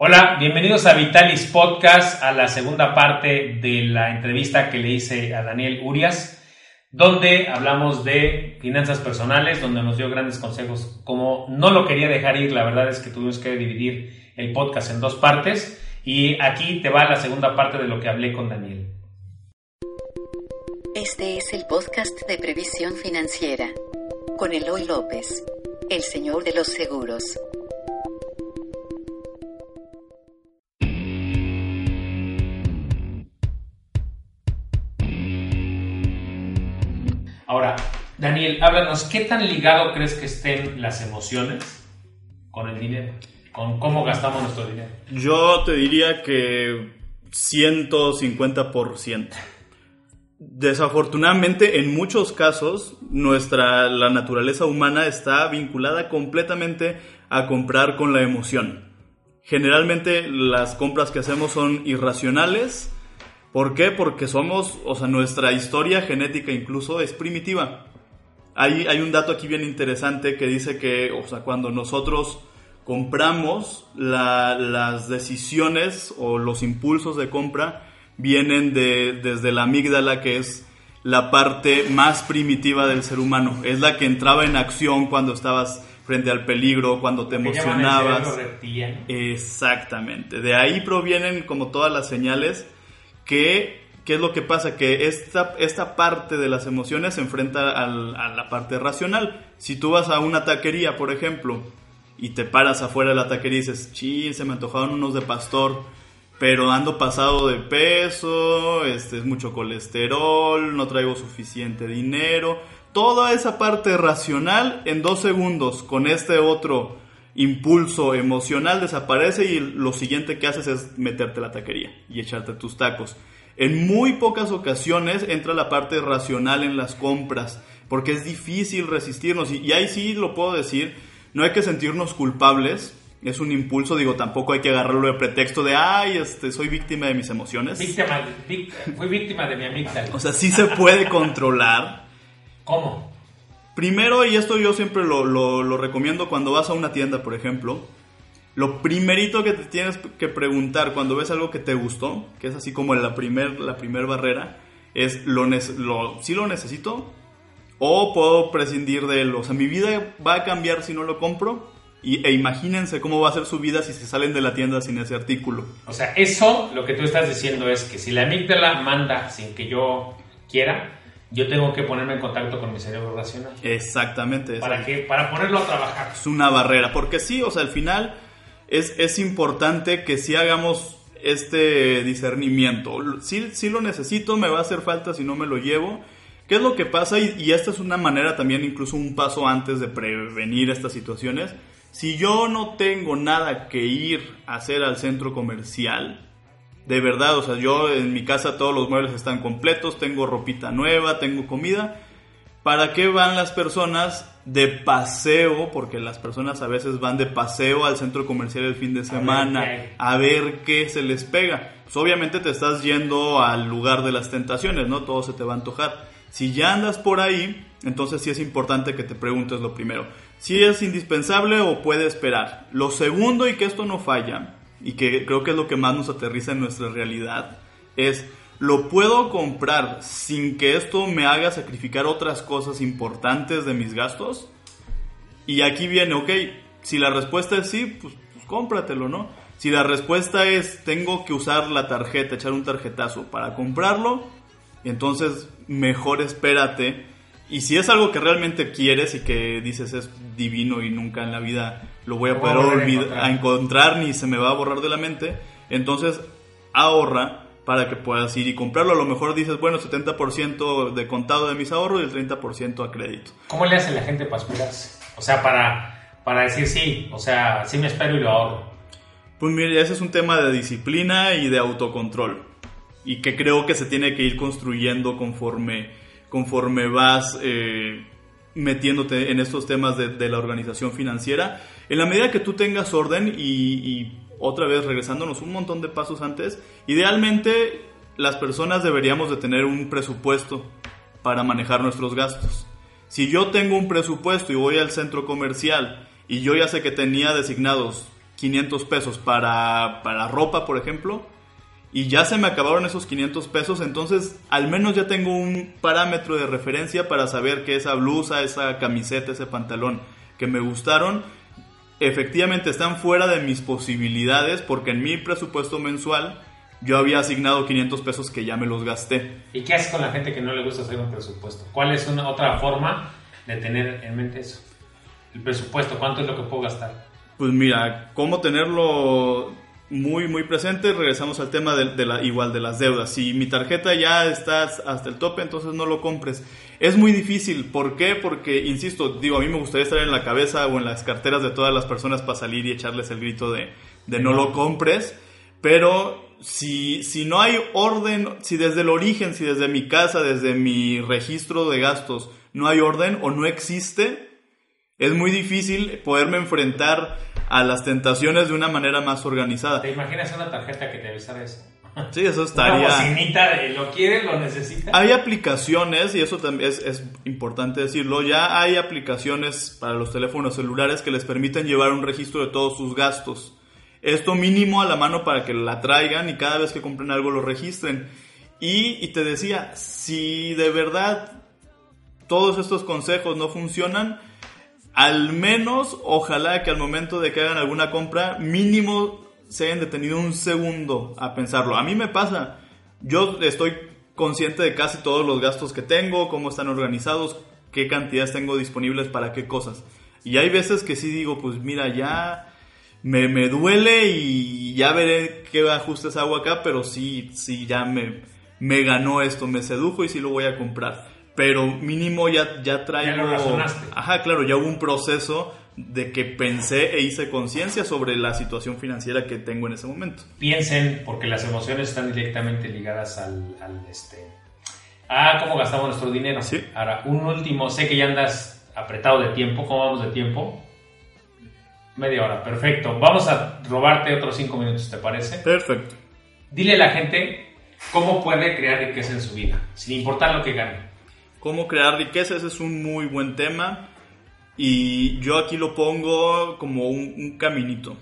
Hola, bienvenidos a Vitalis Podcast, a la segunda parte de la entrevista que le hice a Daniel Urias, donde hablamos de finanzas personales, donde nos dio grandes consejos. Como no lo quería dejar ir, la verdad es que tuvimos que dividir el podcast en dos partes y aquí te va la segunda parte de lo que hablé con Daniel. Este es el podcast de previsión financiera con Eloy López, el señor de los seguros. Ahora, Daniel, háblanos, ¿qué tan ligado crees que estén las emociones con el dinero? Con cómo gastamos nuestro dinero. Yo te diría que 150%. Desafortunadamente, en muchos casos, nuestra la naturaleza humana está vinculada completamente a comprar con la emoción. Generalmente las compras que hacemos son irracionales. ¿Por qué? Porque somos, o sea, nuestra historia genética incluso es primitiva. Hay, hay un dato aquí bien interesante que dice que, o sea, cuando nosotros compramos, la- las decisiones o los impulsos de compra vienen de, desde la amígdala, que es la parte más primitiva del ser humano. Es la que entraba en acción cuando estabas frente al peligro, cuando te emocionabas. Exactamente. De ahí provienen como todas las señales que, ¿qué es lo que pasa? Que esta, esta parte de las emociones se enfrenta al- a la parte racional. Si tú vas a una taquería, por ejemplo, y te paras afuera de la taquería y dices, chin, se me antojaron unos de pastor, pero ando pasado de peso, este es mucho colesterol, no traigo suficiente dinero. Toda esa parte racional en dos segundos con este otro impulso emocional desaparece y lo siguiente que haces es meterte a la taquería y echarte tus tacos. En muy pocas ocasiones entra la parte racional en las compras, porque es difícil resistirnos y, y ahí sí lo puedo decir, no hay que sentirnos culpables, es un impulso, digo, tampoco hay que agarrarlo de pretexto de, ay, este, soy víctima de mis emociones. Víctima, víct- fui víctima de mi amígdala. O sea, sí se puede controlar. ¿Cómo? Primero, y esto yo siempre lo, lo- recomiendo cuando vas a una tienda, por ejemplo, lo primerito que te tienes que preguntar cuando ves algo que te gustó, que es así como la primer, la primer barrera, es, ¿lo, lo, ¿sí lo necesito? ¿O puedo prescindir de él? O sea, mi vida va a cambiar si no lo compro. Y, e imagínense cómo va a ser su vida si se salen de la tienda sin ese artículo. O sea, eso lo que tú estás diciendo es que si la amígdala manda sin que yo quiera, yo tengo que ponerme en contacto con mi cerebro racional. Exactamente. ¿Para qué? Para ponerlo a trabajar. es una barrera. Porque sí, o sea, al final es, es importante que sí hagamos este discernimiento. Si sí lo necesito, me va a hacer falta si no me lo llevo. ¿Qué es lo que pasa? Y, y esta es una manera también, incluso un paso antes de prevenir estas situaciones. Si yo no tengo nada que ir a hacer al centro comercial, de verdad, o sea, yo en mi casa todos los muebles están completos, tengo ropita nueva, tengo comida. ¿Para qué van las personas de paseo? Porque las personas a veces van de paseo al centro comercial el fin de semana a ver qué se les pega. Pues obviamente te estás yendo al lugar de las tentaciones, ¿no? Todo se te va a antojar. Si ya andas por ahí, entonces sí es importante que te preguntes lo primero. Si es indispensable o puede esperar. Lo segundo, y que esto no falla, y que creo que es lo que más nos aterriza en nuestra realidad, es, ¿lo puedo comprar sin que esto me haga sacrificar otras cosas importantes de mis gastos? Y aquí viene, ok, si la respuesta es sí, pues, pues cómpratelo, ¿no? Si la respuesta es tengo que usar la tarjeta, echar un tarjetazo para comprarlo, entonces mejor espérate. Y si es algo que realmente quieres y que dices es divino y nunca en la vida lo voy a Lo voy a poder volver a olvid- encontrar. a encontrar ni se me va a borrar de la mente, entonces ahorra para que puedas ir y comprarlo. A lo mejor dices, bueno, 70% de contado de mis ahorros y el 30% a crédito. ¿Cómo le hace la gente para esperarse? O sea, para, para decir sí, o sea, sí me espero y lo ahorro. Pues mire, ese es un tema de disciplina y de autocontrol. Y que creo que se tiene que ir construyendo conforme, conforme vas eh, metiéndote en estos temas de, la organización financiera. En la medida que tú tengas orden y, y otra vez regresándonos un montón de pasos antes, idealmente las personas deberíamos de tener un presupuesto para manejar nuestros gastos. Si yo tengo un presupuesto y voy al centro comercial y yo ya sé que tenía designados 500 pesos para, para ropa, por ejemplo, y ya se me acabaron esos 500 pesos, entonces al menos ya tengo un parámetro de referencia para saber que esa blusa, esa camiseta, ese pantalón que me gustaron, efectivamente están fuera de mis posibilidades porque en mi presupuesto mensual yo había asignado 500 pesos que ya me los gasté. ¿Y qué haces con la gente que no le gusta hacer un presupuesto? ¿Cuál es una otra forma de tener en mente eso? El presupuesto, ¿cuánto es lo que puedo gastar? Pues mira, cómo tenerlo muy muy presente, regresamos al tema de, la igual de las deudas. Si mi tarjeta ya está hasta el tope, entonces no lo compres. Es muy difícil, ¿por qué? Porque insisto, digo, a mí me gustaría estar en la cabeza o en las carteras de todas las personas para salir y echarles el grito de, de no lo compres, pero si, si no hay orden, si desde el origen, si desde mi casa, desde mi registro de gastos, no hay orden o no existe, es muy difícil poderme enfrentar a las tentaciones de una manera más organizada. ¿Te imaginas una tarjeta que te avisara eso? Sí, eso estaría. Una bocinita de lo quiere, lo necesita. Hay aplicaciones, y eso también es, es, importante decirlo, ya hay aplicaciones para los teléfonos celulares que les permiten llevar un registro de todos sus gastos. Esto mínimo a la mano para que la traigan y cada vez que compren algo lo registren. Y, y te decía, si de verdad todos estos consejos no funcionan, al menos ojalá que al momento de que hagan alguna compra, mínimo se hayan detenido un segundo a pensarlo. A mí me pasa, yo estoy consciente de casi todos los gastos que tengo, cómo están organizados, qué cantidades tengo disponibles para qué cosas. Y hay veces que sí digo, pues mira, ya me, me duele y ya veré qué ajustes hago acá, pero sí, sí, ya me, me ganó esto, me sedujo y sí lo voy a comprar. Pero mínimo ya, ya traigo... Ya lo razonaste. Ajá, claro, ya hubo un proceso de que pensé e hice conciencia sobre la situación financiera que tengo en ese momento. Piensen, porque las emociones están directamente ligadas al, al este, a cómo gastamos nuestro dinero. Sí. Ahora, un último, sé que ya andas apretado de tiempo, ¿cómo vamos de tiempo? Media hora, perfecto. Vamos a robarte otros cinco minutos, ¿te parece? Perfecto. Dile a la gente cómo puede crear riqueza en su vida, sin importar lo que gane. Cómo crear riqueza, ese es un muy buen tema. Y yo aquí lo pongo como un, un caminito.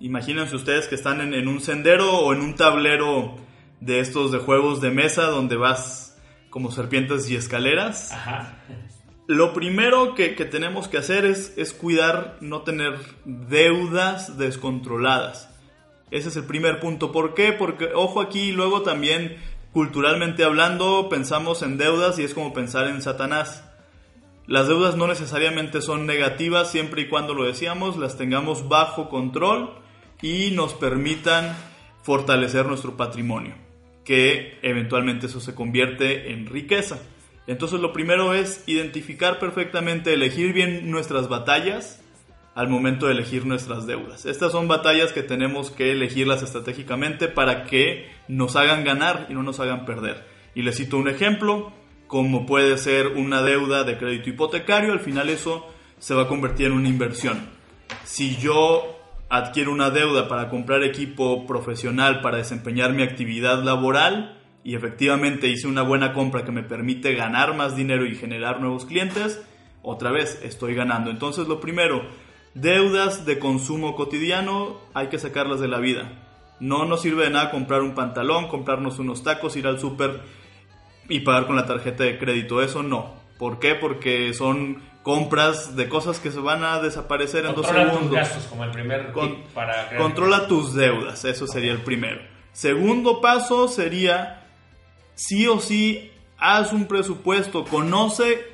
Imagínense ustedes que están en, en, un sendero o en un tablero de estos de juegos de mesa donde vas como serpientes y escaleras. Ajá. Lo primero que, que tenemos que hacer es, es, cuidar no tener deudas descontroladas. Ese es el primer punto. ¿Por qué? Porque, ojo aquí, luego también culturalmente hablando, pensamos en deudas y es como pensar en Satanás. Las deudas no necesariamente son negativas siempre y cuando lo decíamos, las tengamos bajo control y nos permitan fortalecer nuestro patrimonio, que eventualmente eso se convierte en riqueza. Entonces lo primero es identificar perfectamente, elegir bien nuestras batallas al momento de elegir nuestras deudas. Estas son batallas que tenemos que elegirlas estratégicamente para que nos hagan ganar y no nos hagan perder. Y les cito un ejemplo, como puede ser una deuda de crédito hipotecario, al final eso se va a convertir en una inversión. Si yo adquiero una deuda para comprar equipo profesional para desempeñar mi actividad laboral y efectivamente hice una buena compra que me permite ganar más dinero y generar nuevos clientes, otra vez estoy ganando. Entonces lo primero, deudas de consumo cotidiano hay que sacarlas de la vida. No nos sirve de nada comprar un pantalón, comprarnos unos tacos, ir al súper y pagar con la tarjeta de crédito. Eso no. ¿Por qué? Porque son compras de cosas que se van a desaparecer en controla dos segundos. Tus gastos, como el primer Con, para crear controla tus deudas, eso sería el primero. Segundo paso sería, sí o sí, haz un presupuesto, conoce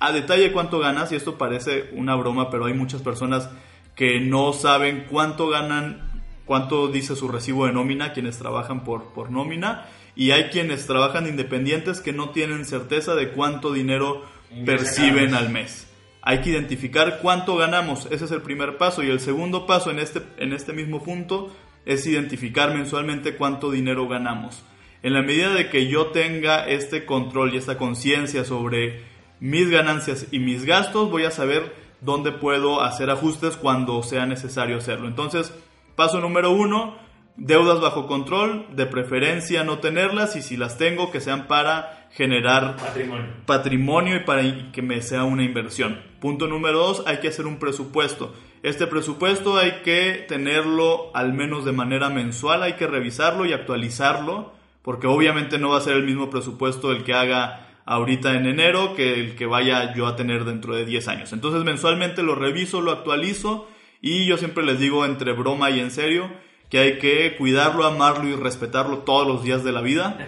a detalle cuánto ganas, y esto parece una broma, pero hay muchas personas que no saben cuánto ganan, cuánto dice su recibo de nómina, quienes trabajan por, por nómina, y hay quienes trabajan independientes que no tienen certeza de cuánto dinero perciben al mes. Hay que identificar cuánto ganamos, ese es el primer paso. Y el segundo paso en este, en este mismo punto es identificar mensualmente cuánto dinero ganamos. En la medida de que yo tenga este control y esta conciencia sobre mis ganancias y mis gastos, voy a saber dónde puedo hacer ajustes cuando sea necesario hacerlo. Entonces, paso número uno, Deudas bajo control, de preferencia no tenerlas y si las tengo que sean para generar Patrimonio. patrimonio y para que me sea una inversión. Punto número dos, hay que hacer un presupuesto. Este presupuesto hay que tenerlo al menos de manera mensual, hay que revisarlo y actualizarlo, porque obviamente no va a ser el mismo presupuesto el que haga ahorita en enero que el que vaya yo a tener dentro de 10 años. Entonces mensualmente lo reviso, lo actualizo y yo siempre les digo entre broma y en serio que hay que cuidarlo, amarlo y respetarlo todos los días de la vida.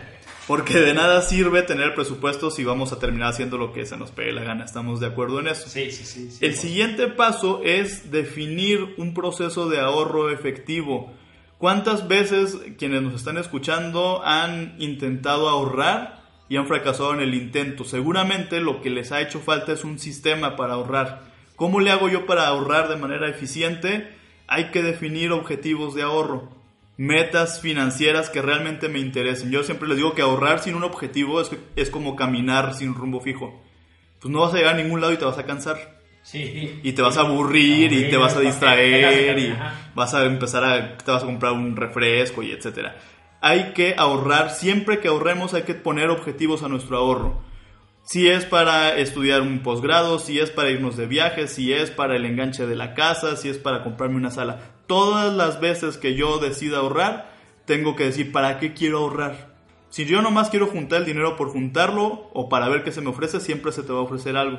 Porque de nada sirve tener presupuesto si vamos a terminar haciendo lo que se nos pegue la gana. ¿Estamos de acuerdo en eso? Sí, sí, sí. sí. El siguiente paso es definir un proceso de ahorro efectivo. ¿Cuántas veces quienes nos están escuchando han intentado ahorrar y han fracasado en el intento? Seguramente lo que les ha hecho falta es un sistema para ahorrar. ¿Cómo le hago yo para ahorrar de manera eficiente? Hay que definir objetivos de ahorro, metas financieras que realmente me interesen. Yo siempre les digo que ahorrar sin un objetivo es, es como caminar sin rumbo fijo. Pues no vas a llegar a ningún lado y te vas a cansar Sí. y te vas a aburrir y te vas a distraer y vas a empezar a te vas a comprar un refresco y etcétera. Hay que ahorrar, siempre que ahorremos hay que poner objetivos a nuestro ahorro. Si es para estudiar un posgrado, si es para irnos de viaje, si es para el enganche de la casa, si es para comprarme una sala. Todas las veces que yo decida ahorrar, tengo que decir para qué quiero ahorrar. Si yo nomás quiero juntar el dinero por juntarlo o para ver qué se me ofrece, siempre se te va a ofrecer algo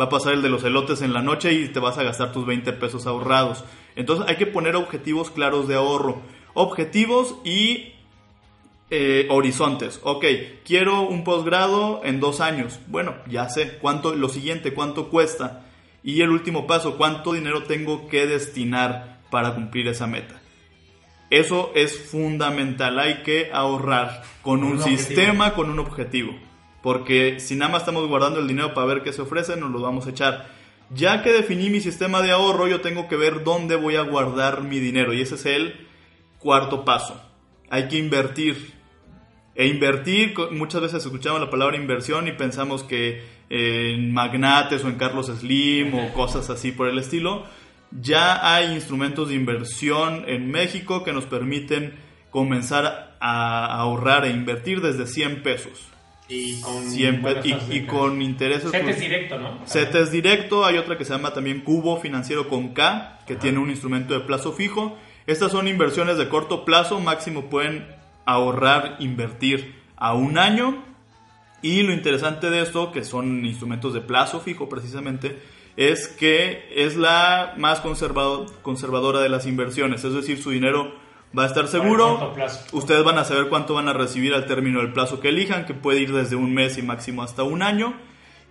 va a pasar el de los elotes en la noche y te vas a gastar tus 20 pesos ahorrados. Entonces hay que poner objetivos claros de ahorro. Objetivos y eh, horizontes. Ok, quiero un posgrado en dos años. Bueno, ya sé. ¿Cuánto, lo siguiente, cuánto cuesta? Y el último paso, ¿cuánto dinero tengo que destinar para cumplir esa meta? Eso es fundamental. Hay que ahorrar con un, Un sistema, con un objetivo. Porque si nada más estamos guardando el dinero para ver qué se ofrece, nos lo vamos a echar. Ya que definí mi sistema de ahorro, yo tengo que ver dónde voy a guardar mi dinero. Y ese es el cuarto paso. Hay que invertir. E invertir, muchas veces escuchamos la palabra inversión y pensamos que eh, en magnates o en Carlos Slim o cosas así por el estilo. Ya hay instrumentos de inversión en México que nos permiten comenzar a ahorrar e invertir desde 100 pesos. Y con, 100 pe- buenas y, tasas de y interés. con intereses. CETES pues, directo, ¿no? CETES directo, hay otra que se llama también Cubo Financiero con K, que tiene un instrumento de plazo fijo. Estas son inversiones de corto plazo, máximo pueden ahorrar, invertir a un año. Y lo interesante de esto, que son instrumentos de plazo fijo precisamente, es que es la más conservado- conservadora de las inversiones. Es decir, su dinero va a estar seguro. Ustedes van a saber cuánto van a recibir al término del plazo que elijan, que puede ir desde un mes y máximo hasta un año.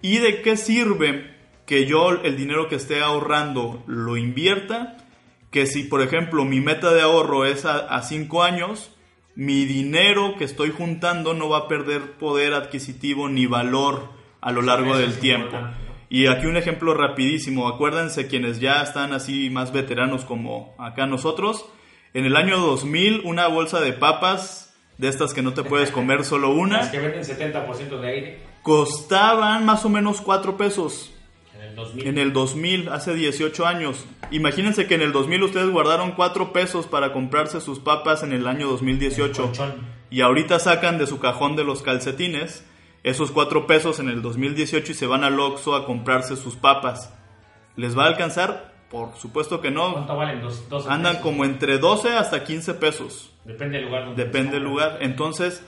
¿Y de qué sirve que yo el dinero que esté ahorrando lo invierta? Que si, por ejemplo, mi meta de ahorro es a, a cinco años, mi dinero que estoy juntando no va a perder poder adquisitivo ni valor a lo largo del tiempo. Y aquí un ejemplo rapidísimo. Acuérdense quienes ya están así más veteranos como acá nosotros. En el año 2000 una bolsa de papas, de estas que no te puedes comer solo Las una, que venden 70% de aire costaban más o menos 4 pesos. En el 2000. En el 2000, hace 18 años. Imagínense que en el 2000 ustedes guardaron 4 pesos para comprarse sus papas en el año 2018. Colchón. Y ahorita sacan de su cajón de los calcetines esos 4 pesos en el 2018 y se van al Oxxo a comprarse sus papas. ¿Les va a alcanzar? Por supuesto que no. ¿Cuánto valen? Dos, 12 Andan pesos. como entre 12 hasta 15 pesos. Depende del lugar. donde Depende del lugar. Entonces,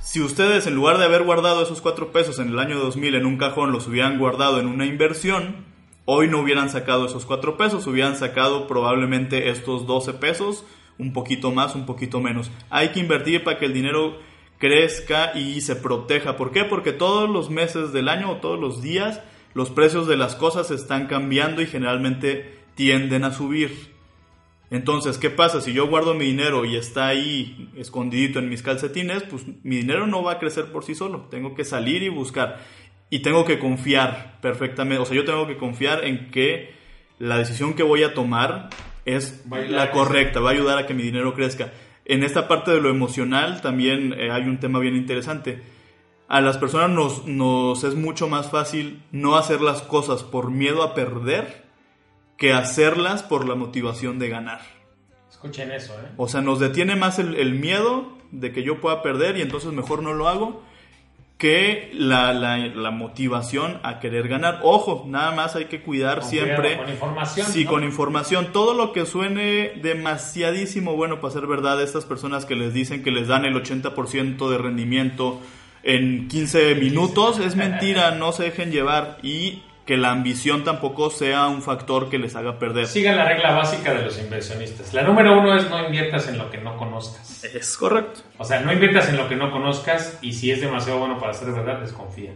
si ustedes en lugar de haber guardado esos 4 pesos en el año 2000 en un cajón, los hubieran guardado en una inversión, hoy no hubieran sacado esos 4 pesos, hubieran sacado probablemente estos 12 pesos, un poquito más, un poquito menos. Hay que invertir para que el dinero crezca y se proteja. ¿Por qué? Porque todos los meses del año o todos los días los precios de las cosas están cambiando y generalmente tienden a subir. Entonces, ¿qué pasa? Si yo guardo mi dinero y está ahí escondidito en mis calcetines, pues mi dinero no va a crecer por sí solo. Tengo que salir y buscar. Y tengo que confiar perfectamente. O sea, yo tengo que confiar en que la decisión que voy a tomar es la correcta, va a ayudar a que mi dinero crezca. En esta parte de lo emocional también eh, hay un tema bien interesante. A las personas nos, nos es mucho más fácil no hacer las cosas por miedo a perder que hacerlas por la motivación de ganar. Es Escuchen eso, ¿eh? O sea, nos detiene más el, el miedo de que yo pueda perder y entonces mejor no lo hago que la, la, la, motivación a querer ganar. Ojo, nada más hay que cuidar siempre. con información, Sí, ¿no? con información. Todo lo que suene demasiadísimo bueno para ser verdad, estas personas que les dicen que les dan el 80% de rendimiento en 15 minutos, es mentira, no se dejen llevar y que la ambición tampoco sea un factor que les haga perder. Sigan la regla básica de los inversionistas. La número uno es no inviertas en lo que no conozcas. Es correcto. O sea, no inviertas en lo que no conozcas y si es demasiado bueno para ser verdad, desconfía.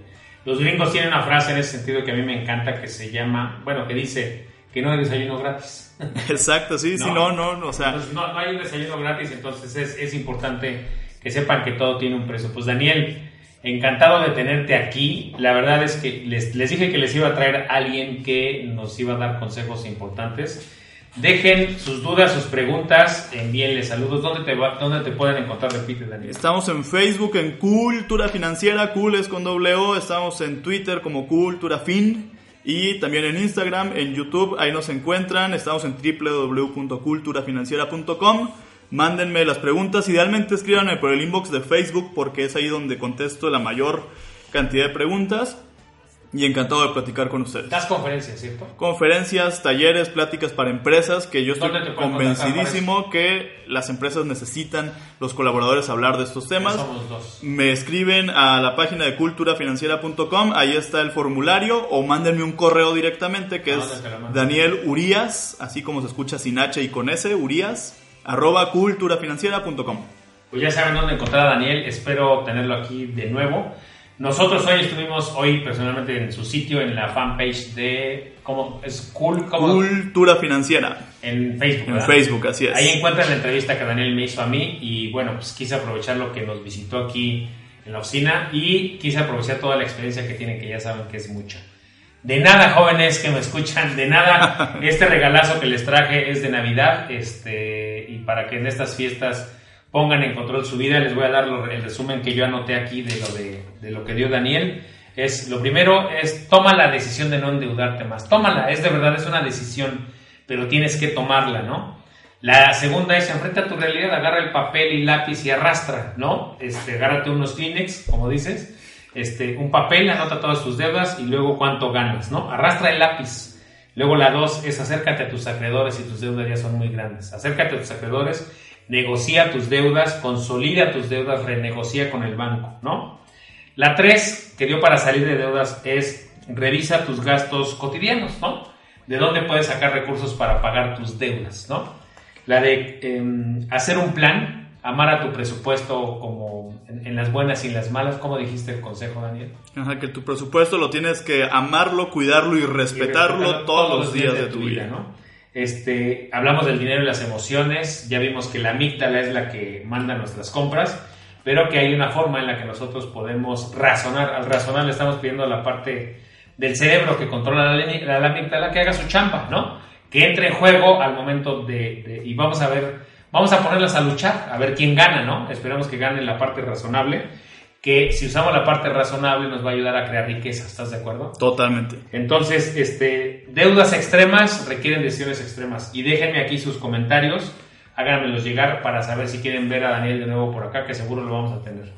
Los gringos tienen una frase en ese sentido que a mí me encanta que se llama, bueno, que dice que no hay desayuno gratis. Exacto, sí, sí, no, no, no, o sea, Entonces, no, no hay un desayuno gratis, entonces es, es importante que sepan que todo tiene un precio. Pues Daniel, encantado de tenerte aquí. La verdad es que les, les dije que les iba a traer a alguien que nos iba a dar consejos importantes. Dejen sus dudas, sus preguntas, envíenle saludos. ¿Dónde te, dónde te pueden encontrar? Repite, Daniel. Estamos en Facebook en Cultura Financiera, cool es con doble O. Estamos en Twitter como Cultura Fin. Y también en Instagram, en YouTube, ahí nos encuentran. Estamos en www.culturafinanciera.com. Mándenme las preguntas. Idealmente escríbanme por el inbox de Facebook porque es ahí donde contesto la mayor cantidad de preguntas. Y encantado de platicar con ustedes. Das conferencias, ¿cierto? Conferencias, talleres, pláticas para empresas, que yo estoy ¿Dónde te pueden contactar convencidísimo que las empresas necesitan los colaboradores hablar de estos temas. Somos dos. Me escriben a la página de culturafinanciera.com, ahí está el formulario, o mándenme un correo directamente que ¿A es? Daniel Urias, así como se escucha sin H y con S, Urias, arroba culturafinanciera.com. Pues ya saben dónde encontrar a Daniel. Espero tenerlo aquí de nuevo. Nosotros hoy estuvimos, hoy personalmente en su sitio, en la fanpage de. ¿Cómo? Es cool. ¿cómo? Cultura Financiera, En Facebook. en. Facebook, así es. Ahí encuentran la entrevista que Daniel me hizo a mí y bueno, pues quise aprovechar lo que nos visitó aquí en la oficina y quise aprovechar toda la experiencia que tienen, que ya saben que es mucha. De nada, jóvenes que me escuchan, de nada, este regalazo que les traje es de Navidad este, y para que en estas fiestas pongan en control su vida, les voy a dar el resumen que yo anoté aquí de lo, de, de lo que dio Daniel. Es, lo primero es, toma la decisión de no endeudarte más. Tómala, es de verdad, es una decisión, pero tienes que tomarla, ¿no? La segunda es, enfrenta a tu realidad, agarra el papel y lápiz y arrastra, ¿no? Este, agárrate unos Kleenex, como dices, este, un papel, anota todas tus deudas y luego cuánto ganas, ¿no? Arrastra el lápiz. Luego la dos es acércate a tus acreedores si tus deudas ya son muy grandes. Acércate a tus acreedores, negocia tus deudas, consolida tus deudas, renegocia con el banco, ¿no? La tres que dio para salir de deudas es revisa tus gastos cotidianos, ¿no? De dónde puedes sacar recursos para pagar tus deudas, ¿no? La de em, hacer un plan, amar a tu presupuesto como en, en las buenas y en las malas, ¿cómo dijiste el consejo, Daniel? Ajá, que tu presupuesto lo tienes que amarlo, cuidarlo y respetarlo, Y respetarlo todos, los días de tu vida. ¿no? Este, hablamos del dinero y las emociones, ya vimos que la amígdala es la que manda nuestras compras, pero que hay una forma en la que nosotros podemos razonar. Al razonar le estamos pidiendo a la parte del cerebro que controla la, la, la amígdala que haga su chamba, ¿no? Que entre en juego al momento de, de- y vamos a ver, vamos a ponerlas a luchar, a ver quién gana, ¿no? Esperamos que gane la parte razonable, que si usamos la parte razonable nos va a ayudar a crear riqueza, ¿estás de acuerdo? Totalmente. Entonces, este, deudas extremas requieren decisiones extremas. Y déjenme aquí sus comentarios, háganmelos llegar para saber si quieren ver a Daniel de nuevo por acá, que seguro lo vamos a tener.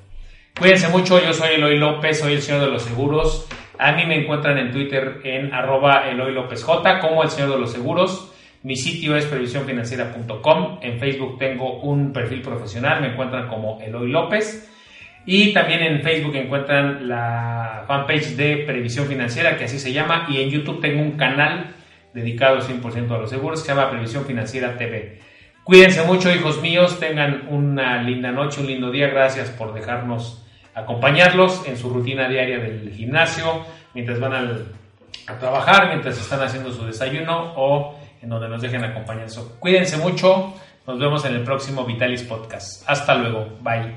Cuídense mucho, yo soy Eloy López, soy el señor de los seguros. A mí me encuentran en Twitter en arroba Eloy López J como el señor de los seguros. Mi sitio es previsiónfinanciera.com. En Facebook tengo un perfil profesional, me encuentran como Eloy López. Y también en Facebook encuentran la fanpage de Previsión Financiera, que así se llama, y en YouTube tengo un canal dedicado 100% a los seguros que se llama Previsión Financiera TV. Cuídense mucho, hijos míos, tengan una linda noche, un lindo día, gracias por dejarnos acompañarlos en su rutina diaria del gimnasio, mientras van al- a trabajar, mientras están haciendo su desayuno o en donde nos dejen acompañar. So, cuídense mucho, nos vemos en el próximo Vitalis Podcast. Hasta luego, bye.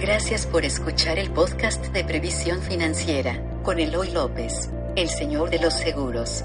Gracias por escuchar el podcast de Previsión Financiera con Eloy López, el señor de los seguros.